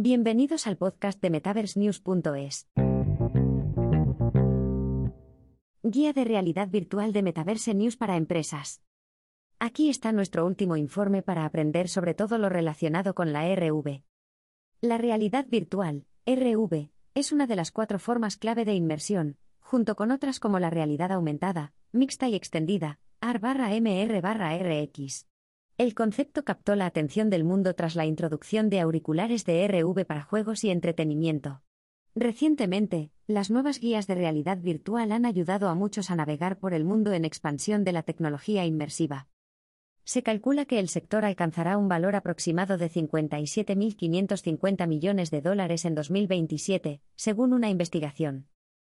Bienvenidos al podcast de MetaverseNews.es. Guía de realidad virtual de Metaverse News para empresas. Aquí está nuestro último informe para aprender sobre todo lo relacionado con la RV. La realidad virtual, RV, es una de las cuatro formas clave de inmersión, junto con otras como la realidad aumentada, mixta y extendida, AR-MR-RX. El concepto captó la atención del mundo tras la introducción de auriculares de RV para juegos y entretenimiento. Recientemente, las nuevas guías de realidad virtual han ayudado a muchos a navegar por el mundo en expansión de la tecnología inmersiva. Se calcula que el sector alcanzará un valor aproximado de 57.550 millones de dólares en 2027, según una investigación.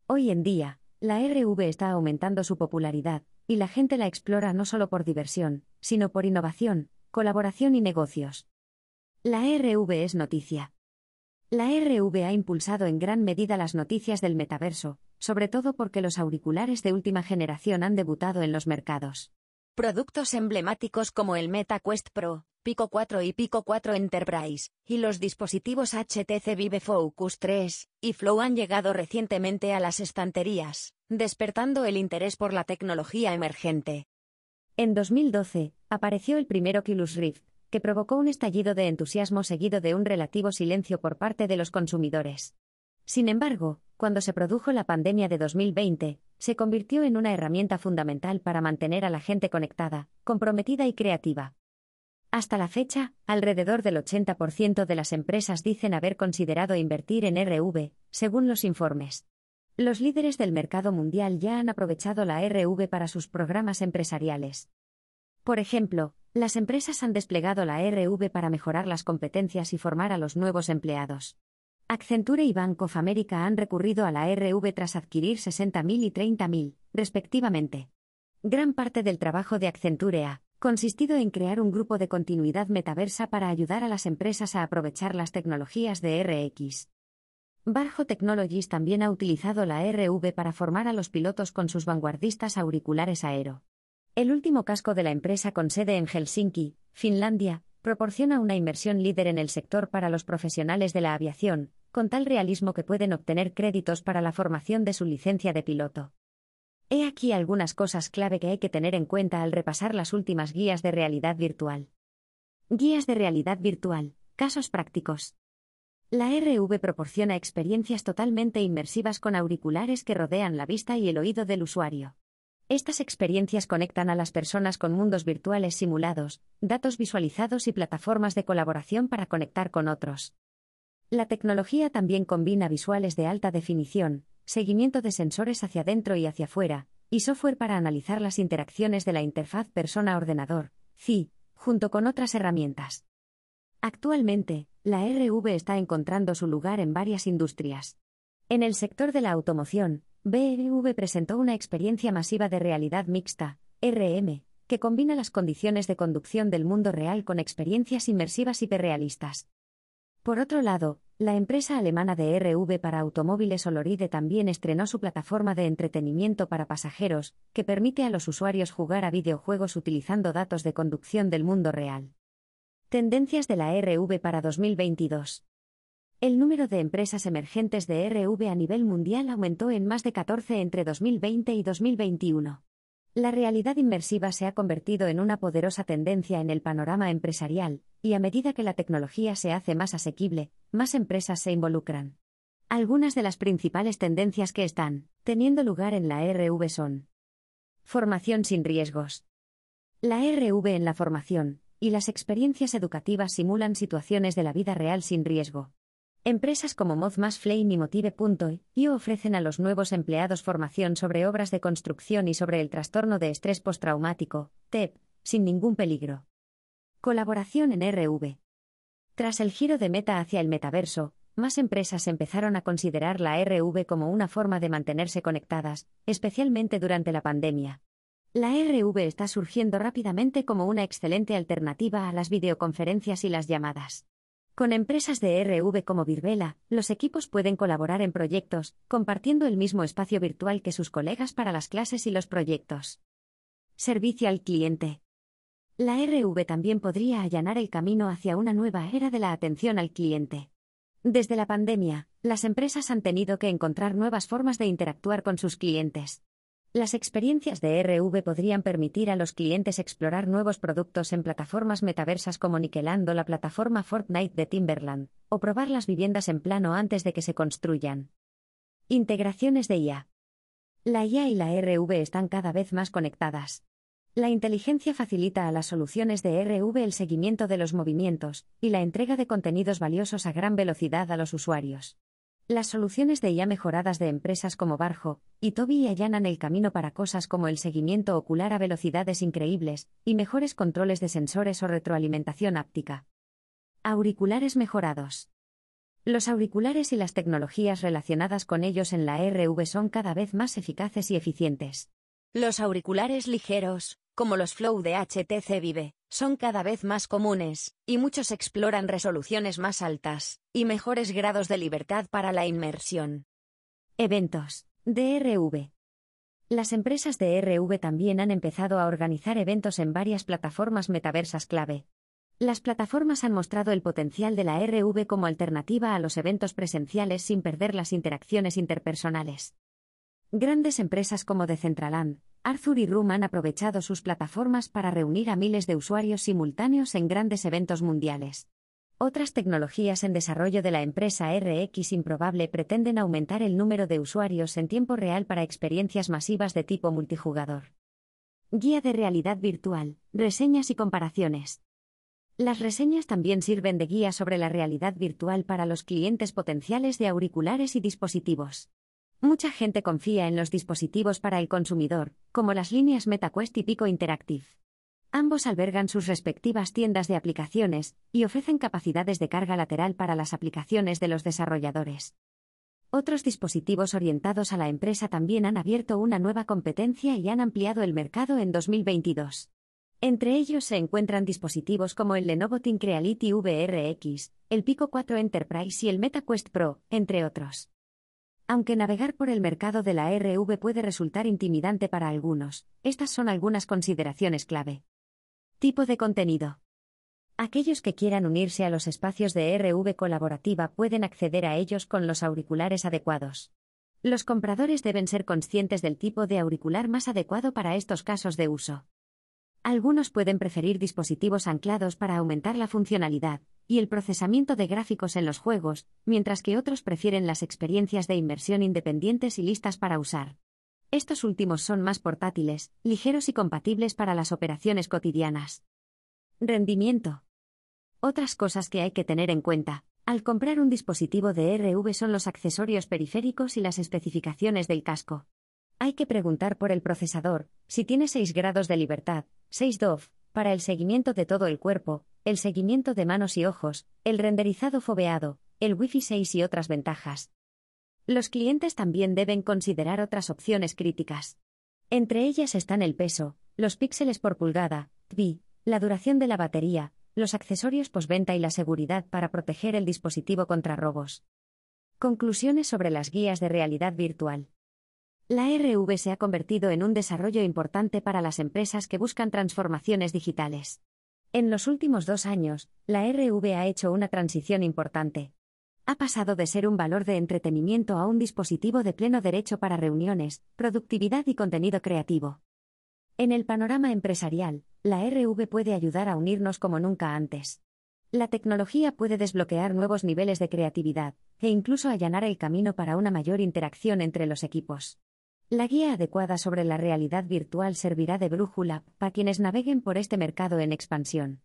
Hoy en día, la RV está aumentando su popularidad, y la gente la explora no solo por diversión, sino por innovación, colaboración y negocios. La RV es noticia. La RV ha impulsado en gran medida las noticias del metaverso, sobre todo porque los auriculares de última generación han debutado en los mercados. Productos emblemáticos como el Meta Quest Pro, Pico 4 y Pico 4 Enterprise, y los dispositivos HTC Vive Focus 3 y Flow han llegado recientemente a las estanterías, despertando el interés por la tecnología emergente. En 2012, apareció el primer Oculus Rift, que provocó un estallido de entusiasmo seguido de un relativo silencio por parte de los consumidores. Sin embargo, cuando se produjo la pandemia de 2020, se convirtió en una herramienta fundamental para mantener a la gente conectada, comprometida y creativa. Hasta la fecha, alrededor del 80% de las empresas dicen haber considerado invertir en RV, según los informes. Los líderes del mercado mundial ya han aprovechado la RV para sus programas empresariales. Por ejemplo, las empresas han desplegado la RV para mejorar las competencias y formar a los nuevos empleados. Accenture y Bank of America han recurrido a la RV tras adquirir 60.000 y 30.000, respectivamente. Gran parte del trabajo de Accenture ha consistido en crear un grupo de continuidad metaversa para ayudar a las empresas a aprovechar las tecnologías de RX. Barjo Technologies también ha utilizado la RV para formar a los pilotos con sus vanguardistas auriculares aero. El último casco de la empresa con sede en Helsinki, Finlandia, proporciona una inmersión líder en el sector para los profesionales de la aviación, con tal realismo que pueden obtener créditos para la formación de su licencia de piloto. He aquí algunas cosas clave que hay que tener en cuenta al repasar las últimas guías de realidad virtual. Guías de realidad virtual, casos prácticos. La RV proporciona experiencias totalmente inmersivas con auriculares que rodean la vista y el oído del usuario. Estas experiencias conectan a las personas con mundos virtuales simulados, datos visualizados y plataformas de colaboración para conectar con otros. La tecnología también combina visuales de alta definición, seguimiento de sensores hacia adentro y hacia afuera, y software para analizar las interacciones de la interfaz persona-ordenador, CI, junto con otras herramientas. Actualmente, la RV está encontrando su lugar en varias industrias. En el sector de la automoción, BRV presentó una experiencia masiva de realidad mixta, RM, que combina las condiciones de conducción del mundo real con experiencias inmersivas hiperrealistas. Por otro lado, la empresa alemana de RV para automóviles Oloride también estrenó su plataforma de entretenimiento para pasajeros, que permite a los usuarios jugar a videojuegos utilizando datos de conducción del mundo real. Tendencias de la RV para 2022. El número de empresas emergentes de RV a nivel mundial aumentó en más de 14 entre 2020 y 2021. La realidad inmersiva se ha convertido en una poderosa tendencia en el panorama empresarial, y a medida que la tecnología se hace más asequible, más empresas se involucran. Algunas de las principales tendencias que están teniendo lugar en la RV son Formación sin riesgos. La RV en la formación y las experiencias educativas simulan situaciones de la vida real sin riesgo. Empresas como Mozmas Flame y Motive.io ofrecen a los nuevos empleados formación sobre obras de construcción y sobre el trastorno de estrés postraumático, TEP, sin ningún peligro. Colaboración en RV. Tras el giro de meta hacia el metaverso, más empresas empezaron a considerar la RV como una forma de mantenerse conectadas, especialmente durante la pandemia. La RV está surgiendo rápidamente como una excelente alternativa a las videoconferencias y las llamadas. Con empresas de RV como Virbela, los equipos pueden colaborar en proyectos, compartiendo el mismo espacio virtual que sus colegas para las clases y los proyectos. Servicio al cliente. La RV también podría allanar el camino hacia una nueva era de la atención al cliente. Desde la pandemia, las empresas han tenido que encontrar nuevas formas de interactuar con sus clientes. Las experiencias de RV podrían permitir a los clientes explorar nuevos productos en plataformas metaversas como Niquelando la plataforma Fortnite de Timberland, o probar las viviendas en plano antes de que se construyan. Integraciones de IA. La IA y la RV están cada vez más conectadas. La inteligencia facilita a las soluciones de RV el seguimiento de los movimientos y la entrega de contenidos valiosos a gran velocidad a los usuarios. Las soluciones de IA mejoradas de empresas como Barjo y Toby allanan el camino para cosas como el seguimiento ocular a velocidades increíbles y mejores controles de sensores o retroalimentación áptica. Auriculares mejorados. Los auriculares y las tecnologías relacionadas con ellos en la RV son cada vez más eficaces y eficientes. Los auriculares ligeros, como los Flow de HTC Vive, son cada vez más comunes, y muchos exploran resoluciones más altas y mejores grados de libertad para la inmersión. Eventos. DRV. Las empresas de RV también han empezado a organizar eventos en varias plataformas metaversas clave. Las plataformas han mostrado el potencial de la RV como alternativa a los eventos presenciales sin perder las interacciones interpersonales. Grandes empresas como Decentraland, Arthur y Room han aprovechado sus plataformas para reunir a miles de usuarios simultáneos en grandes eventos mundiales. Otras tecnologías en desarrollo de la empresa RX Improbable pretenden aumentar el número de usuarios en tiempo real para experiencias masivas de tipo multijugador. Guía de realidad virtual, reseñas y comparaciones. Las reseñas también sirven de guía sobre la realidad virtual para los clientes potenciales de auriculares y dispositivos. Mucha gente confía en los dispositivos para el consumidor, como las líneas MetaQuest y Pico Interactive. Ambos albergan sus respectivas tiendas de aplicaciones y ofrecen capacidades de carga lateral para las aplicaciones de los desarrolladores. Otros dispositivos orientados a la empresa también han abierto una nueva competencia y han ampliado el mercado en 2022. Entre ellos se encuentran dispositivos como el Lenovo Reality VRX, el Pico 4 Enterprise y el MetaQuest Pro, entre otros. Aunque navegar por el mercado de la RV puede resultar intimidante para algunos, estas son algunas consideraciones clave. Tipo de contenido. Aquellos que quieran unirse a los espacios de RV colaborativa pueden acceder a ellos con los auriculares adecuados. Los compradores deben ser conscientes del tipo de auricular más adecuado para estos casos de uso. Algunos pueden preferir dispositivos anclados para aumentar la funcionalidad, y el procesamiento de gráficos en los juegos, mientras que otros prefieren las experiencias de inmersión independientes y listas para usar. Estos últimos son más portátiles, ligeros y compatibles para las operaciones cotidianas. Rendimiento. Otras cosas que hay que tener en cuenta. Al comprar un dispositivo de RV son los accesorios periféricos y las especificaciones del casco. Hay que preguntar por el procesador, si tiene 6 grados de libertad, 6 DOF, para el seguimiento de todo el cuerpo, el seguimiento de manos y ojos, el renderizado foveado, el Wi-Fi 6 y otras ventajas. Los clientes también deben considerar otras opciones críticas. Entre ellas están el peso, los píxeles por pulgada, TBI, la duración de la batería, los accesorios postventa y la seguridad para proteger el dispositivo contra robos. Conclusiones sobre las guías de realidad virtual. La RV se ha convertido en un desarrollo importante para las empresas que buscan transformaciones digitales. En los últimos dos años, la RV ha hecho una transición importante. Ha pasado de ser un valor de entretenimiento a un dispositivo de pleno derecho para reuniones, productividad y contenido creativo. En el panorama empresarial, la RV puede ayudar a unirnos como nunca antes. La tecnología puede desbloquear nuevos niveles de creatividad, e incluso allanar el camino para una mayor interacción entre los equipos. La guía adecuada sobre la realidad virtual servirá de brújula para quienes naveguen por este mercado en expansión.